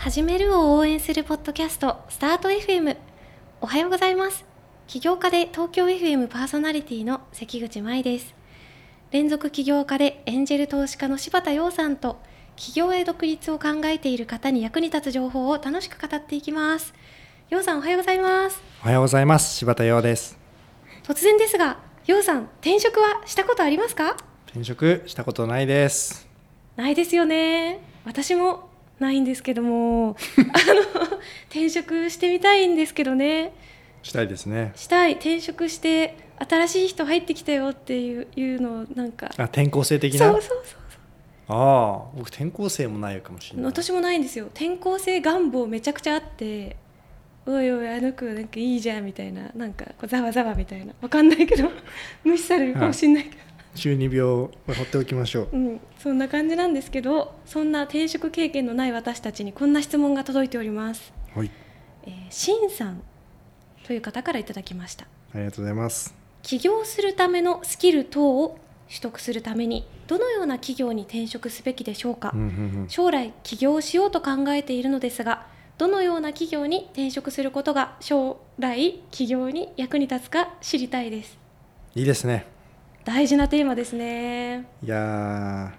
始めるを応援するポッドキャストスタート FM おはようございます。起業家で東京 FM パーソナリティの関口舞です。連続起業家でエンジェル投資家の柴田洋さんと起業へ独立を考えている方に役に立つ情報を楽しく語っていきます。洋さんおはようございます。おはようございます。柴田洋です。突然ですが洋さん転職はしたことありますか？転職したことないです。ないですよね。私もないんですけども あの転職してみたいんですけどね。したいですね。したい。転職して新しい人入ってきたよっていういうのをなんか。あ転校生的な？そうそうそうああ僕転校生もないかもしれない。私もないんですよ。転校生願望めちゃくちゃあっておいおいあの子なんかいいじゃんみたいななんかこうざわざわみたいな。わかんないけど無視されるかもしれないけど、中二病を放っておきましょう。うん、そんな感じなんですけどそんな転職経験のない私たちにこんな質問が届いております。はい。えー、しんさんという方からいただきました。ありがとうございます。起業するためのスキル等を取得するためにどのような企業に転職すべきでしょうか、うんうん。将来起業しようと考えているのですがどのような企業に転職することが将来起業に役に立つか知りたいです。いいですね大事なテーマですね。いやー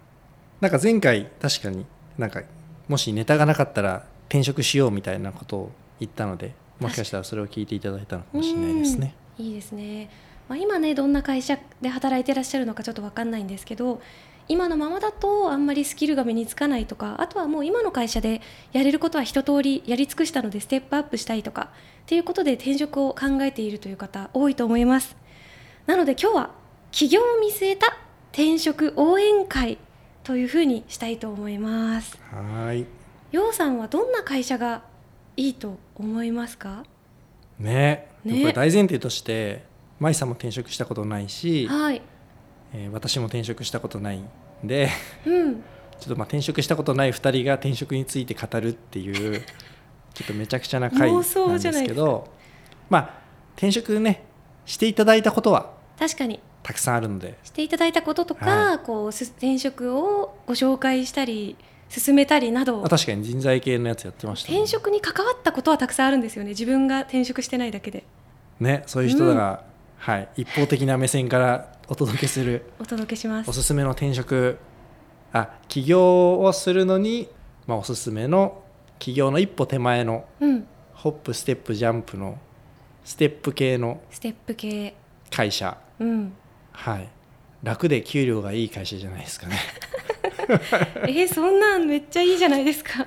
なんか前回確かになんかもしネタがなかったら転職しようみたいなことを言ったのでもしかしたらそれを聞いていただいたのかもしれないですね。うんいいですね、まあ、今ねどんな会社で働いてらっしゃるのかちょっと分かんないんですけど今のままだとあんまりスキルが身につかないとかあとはもう今の会社でやれることは一通りやり尽くしたのでステップアップしたいとかっていうことで転職を考えているという方多いと思います。なので今日は起業を見据えた転職応援会というふうにしたいと思います。はーい。ようさんはどんな会社がいいと思いますか？ね。ね。これ大前提として舞さんも転職したことないし、はい。えー私も転職したことないんでうん。ちょっとまあ転職したことない2人が転職について語るっていう ちょっとめちゃくちゃな回なんですけどまあ転職ねしていただいたことは確かにたくさんあるので。していただいたこととか、はこうす転職をご紹介したり進めたりなど。あ確かに人材系のやつやってましたね。転職に関わったことはたくさんあるんですよね。自分が転職してないだけで。ねそういう人らが、はい、一方的な目線からお届けするお届けします。おすすめの転職あ起業をするのに、まあ、おすすめの起業の一歩手前のうん。ホップステップジャンプのステップ系のステップ系。会社。うんはい。楽で給料がいい会社じゃないですかね。えーそんなんめっちゃいいじゃないですか。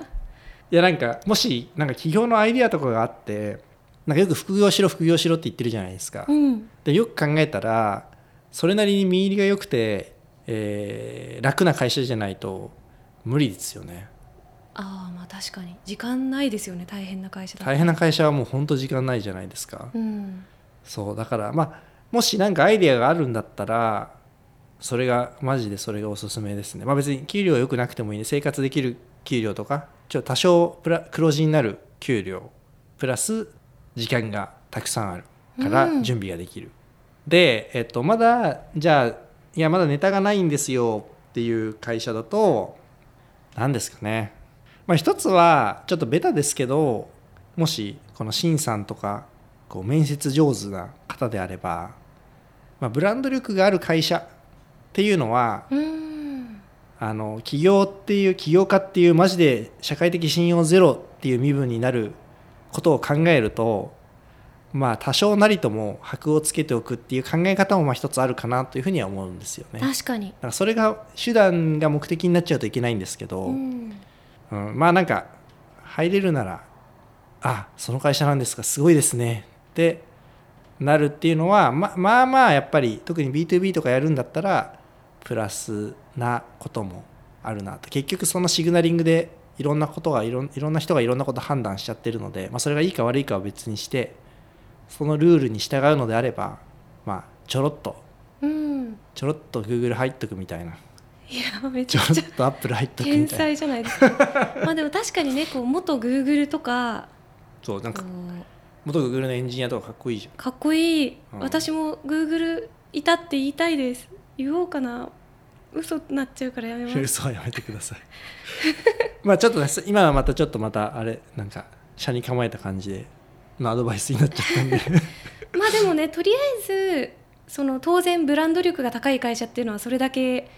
いやなんかもしなんか起業のアイディアとかがあってなんかよく副業しろ副業しろって言ってるじゃないですか、うん。でよく考えたらそれなりに見入りが良くて、えー楽な会社じゃないと無理ですよね。ああまあ確かに。時間ないですよね。大変な会社大変な会社はもう本当時間ないじゃないですか、うん。そうだからまあもし何かアイディアがあるんだったらそれがマジでそれがおすすめですね。まあ別に給料良くなくてもいいね生活できる給料とかちょっと多少プラ黒字になる給料プラス時間がたくさんあるからうん。準備ができる、で、えっと、まだじゃあいやまだネタがないんですよっていう会社だと何ですかね。まあ一つはちょっとベタですけどもしこのシンさんとかこう面接上手な方であれば、まあ、ブランド力がある会社っていうのはうん。あの起業っていう起業家っていうマジで社会的信用ゼロっていう身分になることを考えるとまあ多少なりとも箔をつけておくっていう考え方もまあ一つあるかなというふうには思うんですよね。だ確かに。からそれが手段が目的になっちゃうといけないんですけど、うん。うん、まあなんか入れるならあその会社なんですかすごいですね。ってなるっていうのはままあまあやっぱり特に B2B とかやるんだったらプラスなこともあるなと。結局そのシグナリングでいろんなことがいろんいろんな人がいろんなこと判断しちゃってるので、まあ、それがいいか悪いかは別にしてそのルールに従うのであればまあちょろっとうん。ちょろっと Google 入っとくみたいな。いやめちょろちゃくちゃっと Apple 入っとく天みたいな。才じゃないですか。まあでも確かにねこう元グーグルとか そうなんか元 Google のエンジニアとかかっこいいじゃん。かっこいい、うん。私もグーグルいたって言いたいです。言おうかな。嘘になっちゃうからやめます。嘘はやめてください。まあちょっとね今はまたちょっとまたあれなんか車に構えた感じでのアドバイスになっちゃったんで。まあでもねとりあえずその当然ブランド力が高い会社っていうのはそれだけ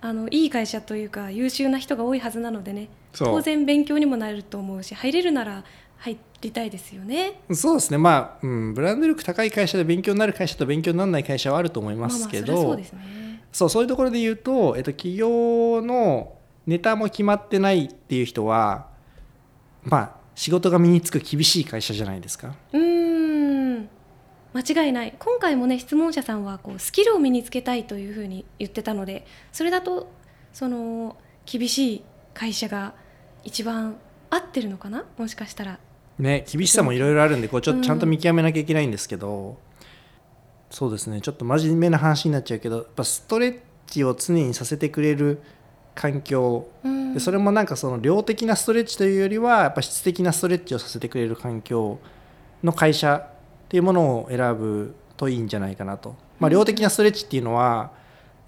あのいい会社というか優秀な人が多いはずなのでね。当然勉強にもなると思うし入れるなら入りたいですよね。そうですねまあ、うん、ブランド力高い会社で勉強になる会社と勉強にならない会社はあると思いますけど、まあまあそうですね。そうそういうところで言うと、えっと、企業のネタも決まってないっていう人はまあ仕事が身につく厳しい会社じゃないですか。うーん間違いない今回もね質問者さんはこうスキルを身につけたいというふうに言ってたのでそれだとその厳しい会社が一番合ってるのかな？もしかしたら。ね厳しさもいろいろあるんでこうちょっうんとちゃんと見極めなきゃいけないんですけど、そうですねちょっと真面目な話になっちゃうけどやっぱストレッチを常にさせてくれる環境。うん。でそれもなんかその量的なストレッチというよりはやっぱ質的なストレッチをさせてくれる環境の会社っていうものを選ぶといいんじゃないかなと、まあ、量的なストレッチっていうのは、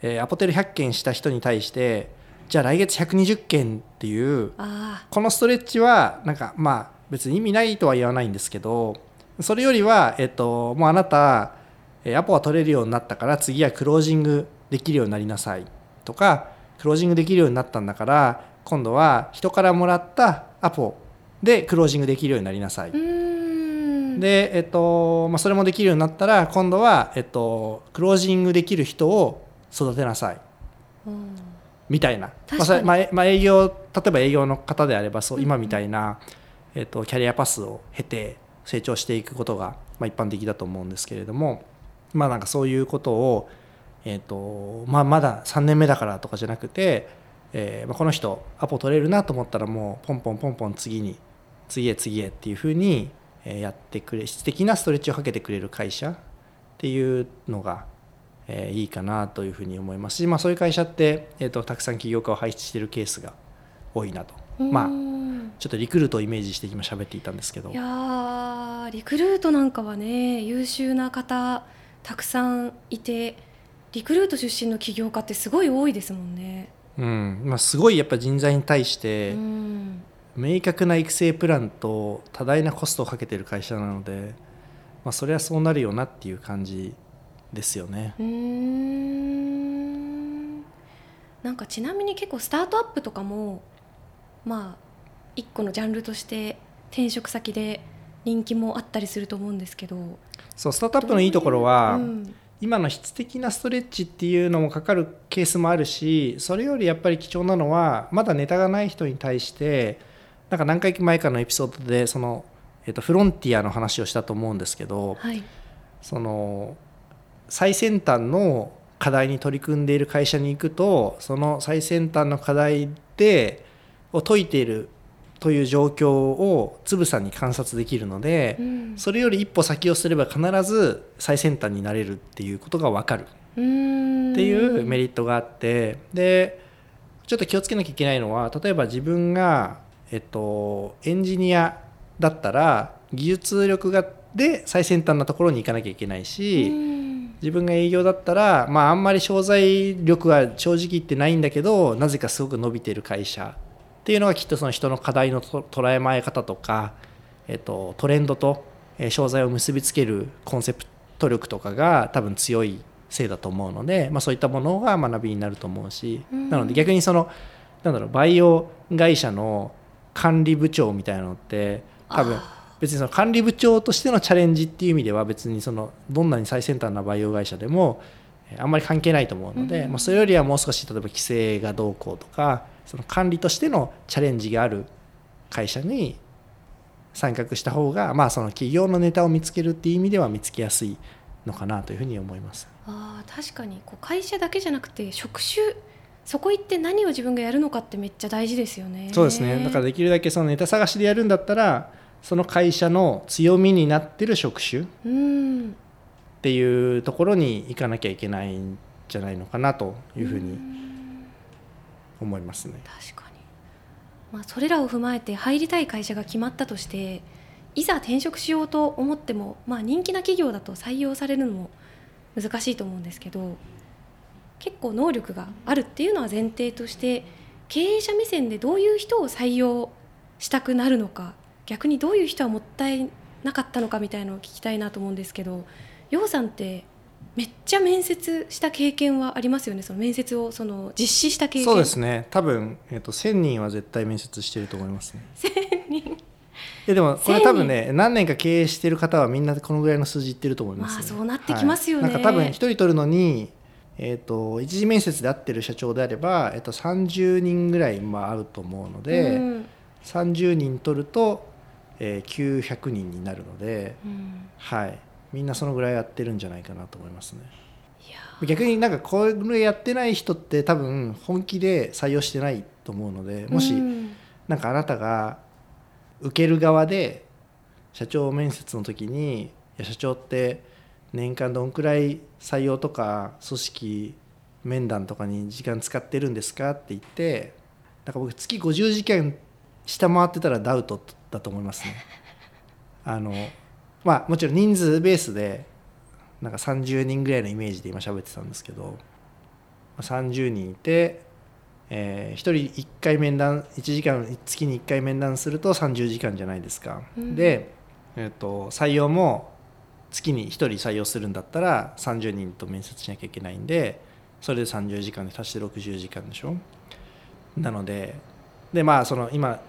えーアポテル100件した人に対してじゃあ来月120件っていうあこのストレッチはなんかまあ別に意味ないとは言わないんですけどそれよりは、えっと、もうあなたえーアポは取れるようになったから次はクロージングできるようになりなさい。とかクロージングできるようになったんだから今度は人からもらったアポでクロージングできるようになりなさい、で、えっとまあ、それもできるようになったら今度は、えっと、クロージングできる人を育てなさい。うん。みたいな、まあまあえまあ、営業例えば営業の方であればそう今みたいな、えっと、キャリアパスを経て成長していくことが、まあ、一般的だと思うんですけれどもまあなんかそういうことを、えっとまあ、まだ3年目だからとかじゃなくて、えーまあ、この人アポ取れるなと思ったらもうポンポンポンポン次に次へ次へっていうふうにやってくれ質的なストレッチをかけてくれる会社っていうのが、えーいいかなというふうに思いますし、まあ、そういう会社って、えー、とたくさん起業家を輩出しているケースが多いなと、まあうん。ちょっとリクルートをイメージして今喋っていたんですけど。いやーリクルートなんかはね優秀な方たくさんいてリクルート出身の起業家ってすごい多いですもんね。うん。まあ、すごいやっぱ人材に対しうてん。明確な育成プランと多大なコストをかけている会社なので、まあ、それはそうなるよなっていう感じですよね。うーん。なんかちなみに結構スタートアップとかもまあ一個のジャンルとして転職先で人気もあったりすると思うんですけどそうスタートアップのいいところは、うん今の質的なストレッチっていうのもかかるケースもあるしそれよりやっぱり貴重なのはまだネタがない人に対してなんか何回前かのエピソードでその、えっとフロンティアの話をしたと思うんですけどはい。その最先端の課題に取り組んでいる会社に行くとその最先端の課題でを解いているという状況をつぶさに観察できるので、うん。それより一歩先をすれば必ず最先端になれるっていうことが分かる。っていうメリットがあってでちょっと気をつけなきゃいけないのは例えば自分が、えっと、エンジニアだったら技術力がで最先端なところに行かなきゃいけないし、うん。自分が営業だったら、まあ、あんまり商材力は正直言ってないんだけどなぜかすごく伸びてる会社っていうのがきっとその人の課題のと捉えまえ方とか、えっと、トレンドとえー商材を結びつけるコンセプト力とかが多分強いせいだと思うので、まあ、そういったものが学びになると思うし、うん。なので逆にそのなんだろうバイオ会社の管理部長みたいなのって多分別にその管理部長としてのチャレンジっていう意味では別にそのどんなに最先端なバイオ会社でもえーあんまり関係ないと思うので、うん。まあ、それよりはもう少し例えば規制がどうこうとかその管理としてのチャレンジがある会社に参画した方が、まあ、その企業のネタを見つけるっていう意味では見つけやすいのかなというふうに思います。あー確かにこう会社だけじゃなくて職種そこ行って何を自分がやるのかってめっちゃ大事ですよね。そうですねだからできるだけそのネタ探しでやるんだったらその会社の強みになってる職種っうんていうところに行かなきゃいけないんじゃないのかなというふうに思いますね。確かに、まあ、それらを踏まえて入りたい会社が決まったとしていざ転職しようと思っても、まあ、人気な企業だと採用されるのも難しいと思うんですけど結構能力があるっていうのは前提として経営者目線でどういう人を採用したくなるのか逆にどういう人はもったいなかったのかみたいのを聞きたいなと思うんですけど楊さんってめっちゃ面接した経験はありますよね？その面接をその実施した経験。そうですね。多分、えー、と1000人は絶対面接してると思いますね。1000人。ででもこれ多分ね何年か経営してる方はみんなこのぐらいの数字いってると思います、ね、まあそうなってきますよね、はい、なんか多分1人取るのにえーと、一次面接で会ってる社長であれば、えーと、30人ぐらいまああると思うので、うん、30人取ると、えー、900人になるので、うん、はい、みんなそのぐらいやってるんじゃないかなと思いますね。逆になんかこれやってない人って多分本気で採用してないと思うのでもしなんかあなたが受ける側で社長面接の時に「いや社長って年間どんくらい採用とか組織面談とかに時間使ってるんですか?」って言ってなんか僕月50時間下回ってたらダウトだと思いますね。あのまあもちろん人数ベースでなんか30人ぐらいのイメージで今喋ってたんですけど30人いて、えー、1人1回面談1時間月に1回面談すると30時間じゃないですか。うん、で、えーと、採用も月に1人採用するんだったら30人と面接しなきゃいけないんでそれで30時間で足して60時間でしょ。なのででまあその今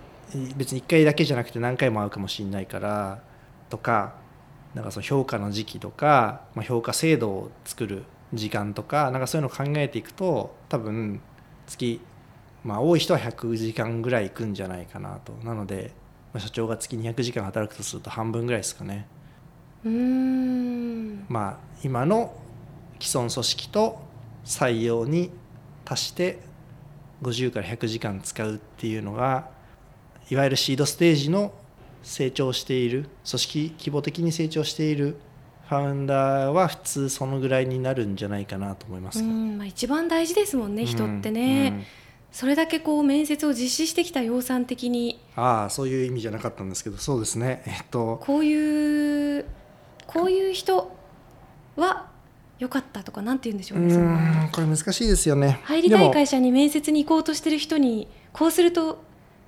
別に1回だけじゃなくて何回も会うかもしれないからとかなんかその評価の時期とか、まあ、評価制度を作る時間とかなんかそういうのを考えていくと多分月、まあ、多い人は100時間ぐらいいくんじゃないかなとなので、まあ、社長が月200時間働くとすると半分ぐらいですかね。うんまあ今の既存組織と採用に足して50から100時間使うっていうのがいわゆるシードステージの成長している組織規模的に成長しているファウンダーは普通そのぐらいになるんじゃないかなと思います、まあ、一番大事ですもんね人ってね、うん。うん、それだけこう面接を実施してきた養蚕的に。ああそういう意味じゃなかったんですけどそうですね。えっと。こういうこういう人は良かったとかなんて言うんでしょうねうんこれ難しいですよね。入りたい会社に面接に行こうとしてる人にこうすると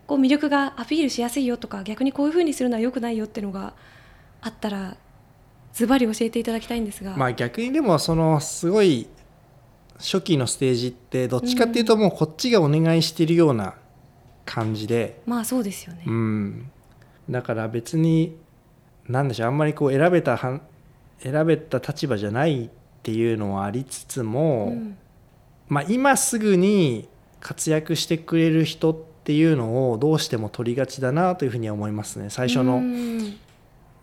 こう魅力がアピールしやすいよとか逆にこういうふうにするのはよくないよっていうのがあったらズバリ教えていただきたいんですが。まあ逆にでもそのすごい初期のステージってどっちかっていうともうこっちがお願いしてるような感じで、うん、まあそうですよね、うん、だから別に何でしょうあんまりこう選べた選べた立場じゃないっていうのはありつつも、うん、まあ今すぐに活躍してくれる人っていうのをどうしても取りがちだなというふうには思いますね。最初の、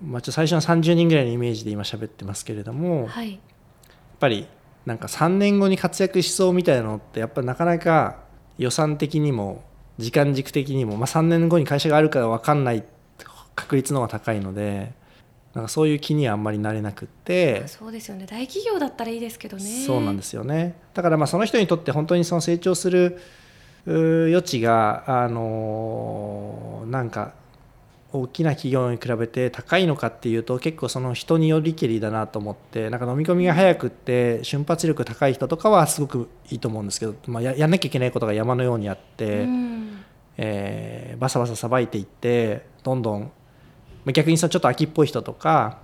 まあ、ちょ最初の30人ぐらいのイメージで今喋ってますけれども、はい、やっぱりなんか3年後に活躍しそうみたいなのってやっぱなかなか予算的にも時間軸的にも、まあ、3年後に会社があるか分かんない確率の方が高いのでなんかそういう気にはあんまりなれなくってそうですよね。大企業だったらいいですけどね。そうなんですよね。だからまあその人にとって本当にその成長する余地があのなんか大きな企業に比べて高いのかっていうと結構その人によりけりだなと思ってなんか飲み込みが早くって瞬発力高い人とかはすごくいいと思うんですけど、まあ、ややんなきゃいけないことが山のようにあって、うん、えー、バサバサさばいていってどんどん逆にそのちょっと秋っぽい人とか、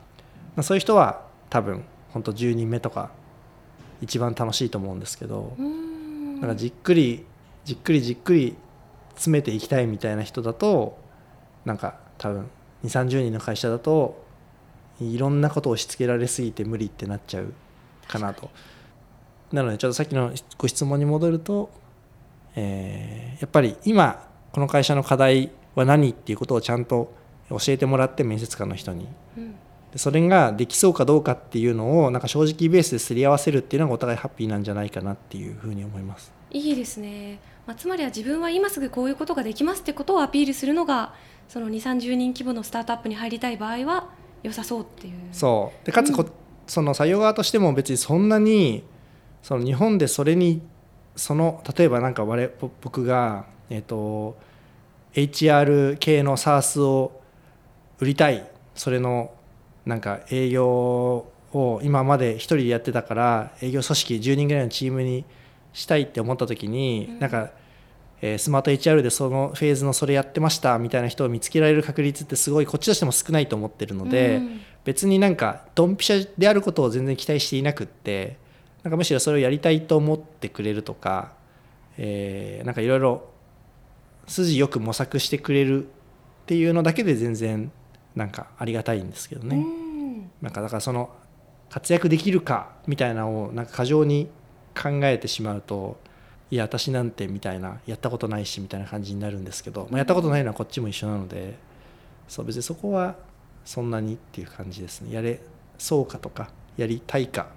まあ、そういう人は多分本当10人目とか一番楽しいと思うんですけど、うん、なんかじっくりじっくりじっくり詰めていきたいみたいな人だとなんか多分2 3 0人の会社だといろんなことを押し付けられすぎて無理ってなっちゃうかなと。なのでちょっとさっきのご質問に戻ると、えー、やっぱり今この会社の課題は何っていうことをちゃんと教えてもらって面接官の人に、うん、でそれができそうかどうかっていうのをなんか正直ベースですり合わせるっていうのがお互いハッピーなんじゃないかなっていうふうに思います。いいですねまあ、つまりは自分は今すぐこういうことができますってことをアピールするのがその2 3 0人規模のスタートアップに入りたい場合は良さそうっていう。そう。でかつこ、うん、その採用側としても別にそんなにその日本でそれにその例えばなんか我僕が、えーと、HR 系の SARS を売りたい。それのなんか営業を今まで1人でやってたから営業組織10人ぐらいのチームにしたいって思った時に、うん。なんか、えースマート HR でそのフェーズのそれやってましたみたいな人を見つけられる確率ってすごいこっちとしても少ないと思ってるので、うん。別になんかドンピシャであることを全然期待していなくってなんかむしろそれをやりたいと思ってくれるとか、えーなんかいろいろ筋よく模索してくれるっていうのだけで全然なんかありがたいんですけどね。うん。なんかだからその活躍できるかみたいなのをなんか過剰に考えてしまうといや私なんてみたいなやったことないしみたいな感じになるんですけど、まあ、やったことないのはこっちも一緒なのでそう別にそこはそんなにっていう感じですね。やれそうかとかやりたいか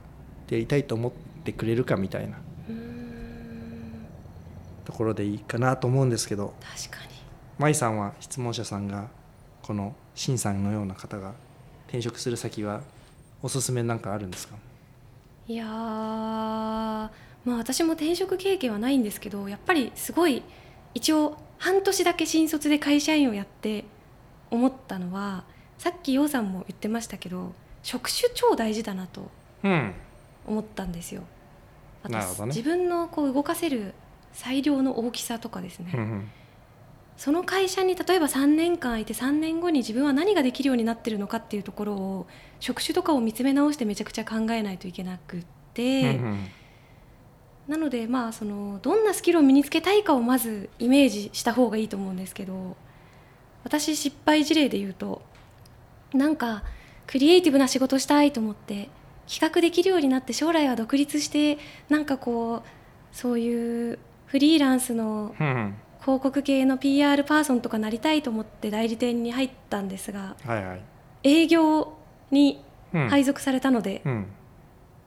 やりたいと思ってくれるかみたいなうん。ところでいいかなと思うんですけど確かに。舞さんは質問者さんがこのシンさんのような方が転職する先はおすすめなんかあるんですか？いやーまあ私も転職経験はないんですけどやっぱりすごい一応半年だけ新卒で会社員をやって思ったのはさっき陽さんも言ってましたけど職種超大事だなとうん。思ったんですよ。あとなるほどね。自分のこう動かせる裁量の大きさとかですね、うんうんその会社に例えば3年間いて3年後に自分は何ができるようになってるのかっていうところを職種とかを見つめ直してめちゃくちゃ考えないといけなくって、うんうんなのでまあそのどんなスキルを身につけたいかをまずイメージした方がいいと思うんですけど私失敗事例で言うとなんかクリエイティブな仕事したいと思って企画できるようになって将来は独立してなんかこうそういうフリーランスのうんうん。広告系の PR パーソンとかなりたいと思って代理店に入ったんですがはいはい。営業にうん。配属されたので,、うん。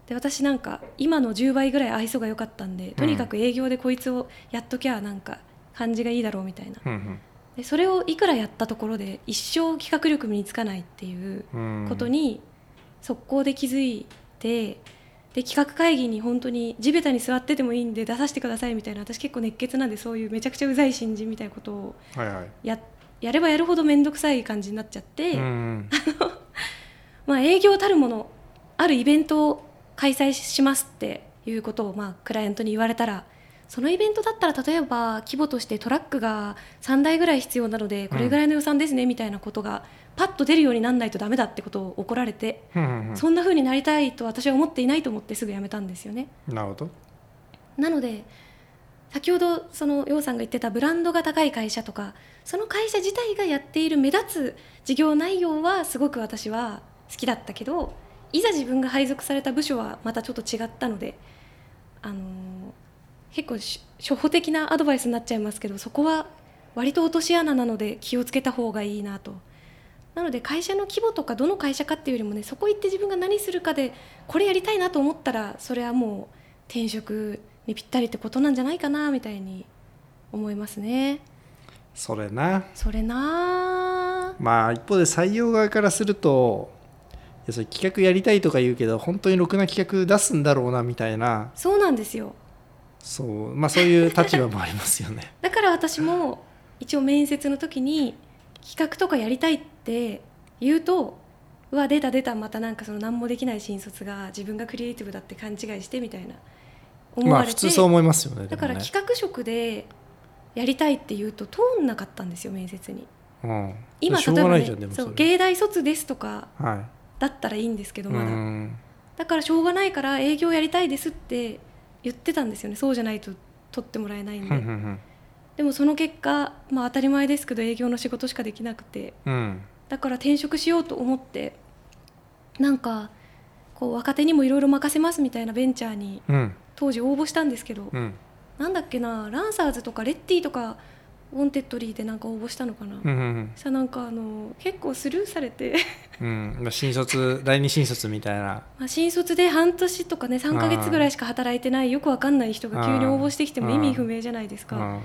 で私なんか今の10倍ぐらい愛想が良かったんでとにかく営業でこいつをやっときゃなんか感じがいいだろうみたいな。うんでそれをいくらやったところで一生企画力身につかないっていううん。ことに速攻で気づいてで企画会議に本当に地べたに座っててもいいんで出させてくださいみたいな私結構熱血なんでそういうめちゃくちゃうざい新人みたいなことをはいはい。ややればやるほど面倒くさい感じになっちゃって、うんまあ、営業たるものあるイベントを開催しますっていうことをまあクライアントに言われたらそのイベントだったら例えば規模としてトラックが3台ぐらい必要なのでこれぐらいの予算ですねみたいなことがパッと出るようになんないとダメだってことを怒られて、そんな風になりたいと私は思っていないと思ってすぐ辞めたんですよね。なるほど。なので先ほどその楊さんが言ってたブランドが高い会社とかその会社自体がやっている目立つ事業内容はすごく私は好きだったけどいざ自分が配属された部署はまたちょっと違ったので、あのー結構し初歩的なアドバイスになっちゃいますけどそこは割と落とし穴なので気をつけた方がいいなと。なので会社の規模とかどの会社かっていうよりもねそこ行って自分が何するかでこれやりたいなと思ったらそれはもう転職にぴったりってことなんじゃないかなみたいに思いますね。それなそれなあまあ一方で採用側からするといやそれ企画やりたいとか言うけど本当にろくな企画出すんだろうなみたいなそうなんですよそうまあそういう立場もありますよね。だから私も一応面接の時に企画とかやりたいって言うとうわ出た出たまたなんかその何もできない新卒が自分がクリエイティブだって勘違いしてみたいな。思まあわれて、普通そう思いますよねだから企画職でやりたいって言うと通んなかったんですよ面接に。うん、今例えばねそうれ芸大卒ですとかはだったらいいんですけどいまだ、うん。だからしょうがないから営業やりたいですって言ってたんですよね。そうじゃないと取ってもらえないんで。でもその結果、まあ、当たり前ですけど営業の仕事しかできなくて。うん。だから転職しようと思ってなんかこう若手にもいろいろ任せますみたいなベンチャーにうん。当時応募したんですけど、うん。なんだっけなランサーズとか Retty とか Wantedly でなんか応募したのかな、うん。うんそしたらなんかあの結構スルーされて。うん。まあ新卒 第二新卒みたいな。まあ新卒で半年とかね3ヶ月ぐらいしか働いてないよくわかんない人が急に応募してきても意味不明じゃないですか。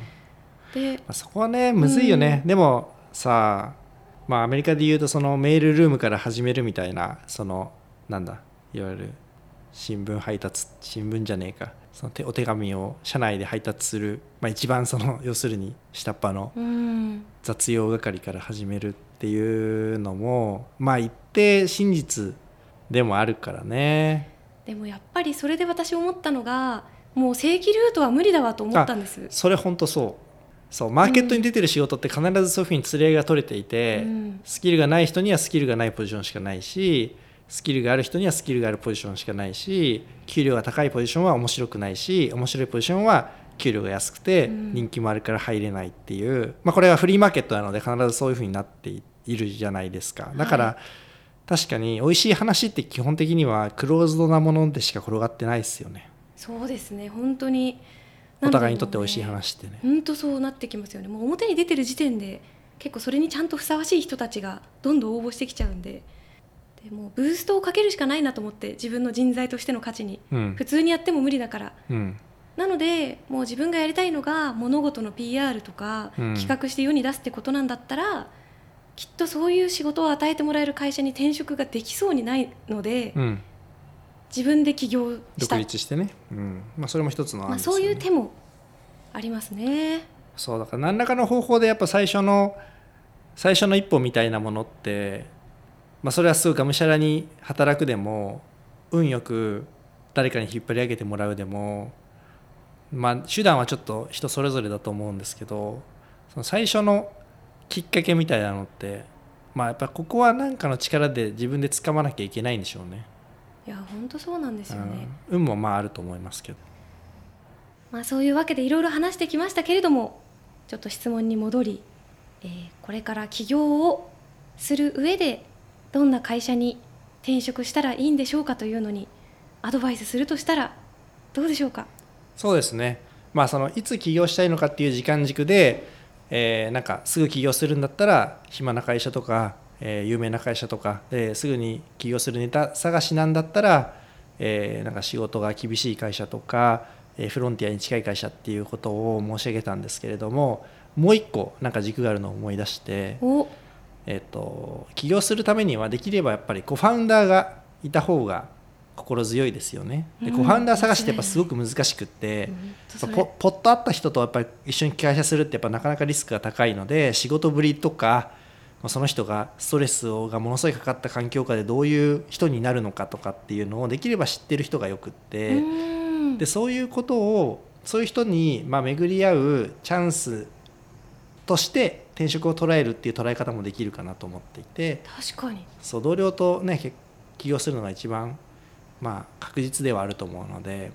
であそこはねむずいよね、でもさまあアメリカで言うとそのメールルームから始めるみたいなそのなんだいわゆる新聞配達新聞じゃねえかその手お手紙を社内で配達する、まあ、一番その 要するに下っ端のうん。雑用係から始めるっていうのもまあ一定真実でもあるからね。でもやっぱりそれで私思ったのがもう正規ルートは無理だわと思ったんです。それ本当そう。そうマーケットに出てる仕事って必ずそういうふうに連れが取れていて、うん。スキルがない人にはスキルがないポジションしかないしスキルがある人にはスキルがあるポジションしかないし給料が高いポジションは面白くないし面白いポジションは給料が安くてうん。人気もあるから入れないっていう、まあ、これはフリーマーケットなので必ずそういうふうになっているじゃないですか。だから、は確かに美味しい話って基本的にはクローズドなものでしか転がってないですよね。そうですね。本当に。お互いにとって美味しい話ってね。本当そうなってきますよね。もう表に出てる時点で結構それにちゃんとふさわしい人たちがどんどん応募してきちゃうんででもうブーストをかけるしかないなと思って自分の人材としての価値にうん。普通にやっても無理だから。うん。なのでもう自分がやりたいのが物事の PR とかうん。企画して世に出すってことなんだったら、きっとそういう仕事を与えてもらえる会社に転職ができそうにないので、うん。自分で起業した。独立してね、うん。まあ、それも一つの案まあ、そういう手もありますね。そうだから何らかの方法でやっぱ最初の最初の一歩みたいなものって、まあ、それはすごいがむしゃらに働くでも運よく誰かに引っ張り上げてもらうでも、まあ、手段はちょっと人それぞれだと思うんですけどその最初のきっかけみたいなのって、まあ、やっぱここは何かの力で自分で掴まなきゃいけないんでしょうね。いや本当そうなんですよね。うん、運もまああると思いますけど。まあ、そういうわけでいろいろ話してきましたけれどもちょっと質問に戻り、えーこれから起業をする上でどんな会社に転職したらいいんでしょうかというのにアドバイスするとしたらどうでしょうか？そうですね、まあ、そのいつ起業したいのかっていう時間軸で、えーなんかすぐ起業するんだったら暇な会社とか、えー有名な会社とかですぐに起業するネタ探しなんだったら、えーなんか仕事が厳しい会社とか、えーフロンティアに近い会社っていうことを申し上げたんですけれどももう一個なんか軸があるのを思い出して、おえっと起業するためにはできればやっぱりコファウンダーがいた方が心強いですよね。でうん。コファウンダー探しってやっぱすごく難しくって、うん。ポポッと会った人とやっぱり一緒に会社するってやっぱなかなかリスクが高いので仕事ぶりとかまあその人がストレスがものすごいかかった環境下でどういう人になるのかとかっていうのをできれば知ってる人がよくって、うん。でそういうことをそういう人にまあ巡り合うチャンスとして転職を捉えるっていう捉え方もできるかなと思っていて。確かに。そう同僚とねけ起業するのが一番まあ確実ではあると思うので。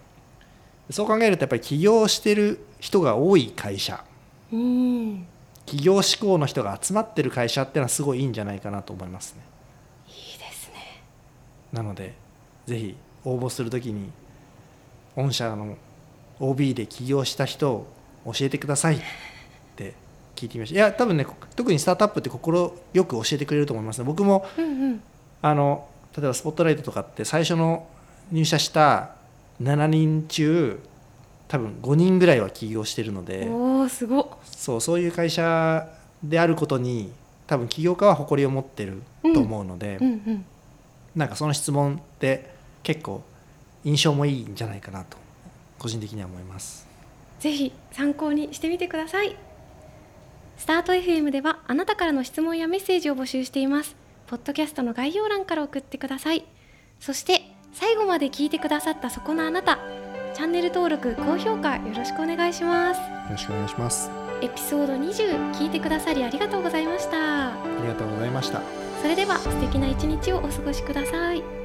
そう考えるとやっぱり起業してる人が多い会社。うん。起業志向の人が集まってる会社っていうのはすごいいいんじゃないかなと思いますね。いいですね。なのでぜひ応募するときに御社の OB で起業した人を教えてください聞いてみました。いや多分ね特にスタートアップって心よく教えてくれると思いますね。僕もうんうん。あの例えばスポットライトとかって最初の入社した7人中多分5人ぐらいは起業してるので。おおすごっ。そうそういう会社であることに多分起業家は誇りを持ってると思うので、うんうん。なんかその質問って結構印象もいいんじゃないかなと個人的には思います。ぜひ参考にしてみてくださいスタート FM ではあなたからの質問やメッセージを募集しています。ポッドキャストの概要欄から送ってください。そして最後まで聞いてくださったそこのあなた。チャンネル登録高評価よろしくお願いします。よろしくお願いします。エピソード20聞いてくださりありがとうございました。ありがとうございました。それでは素敵な一日をお過ごしください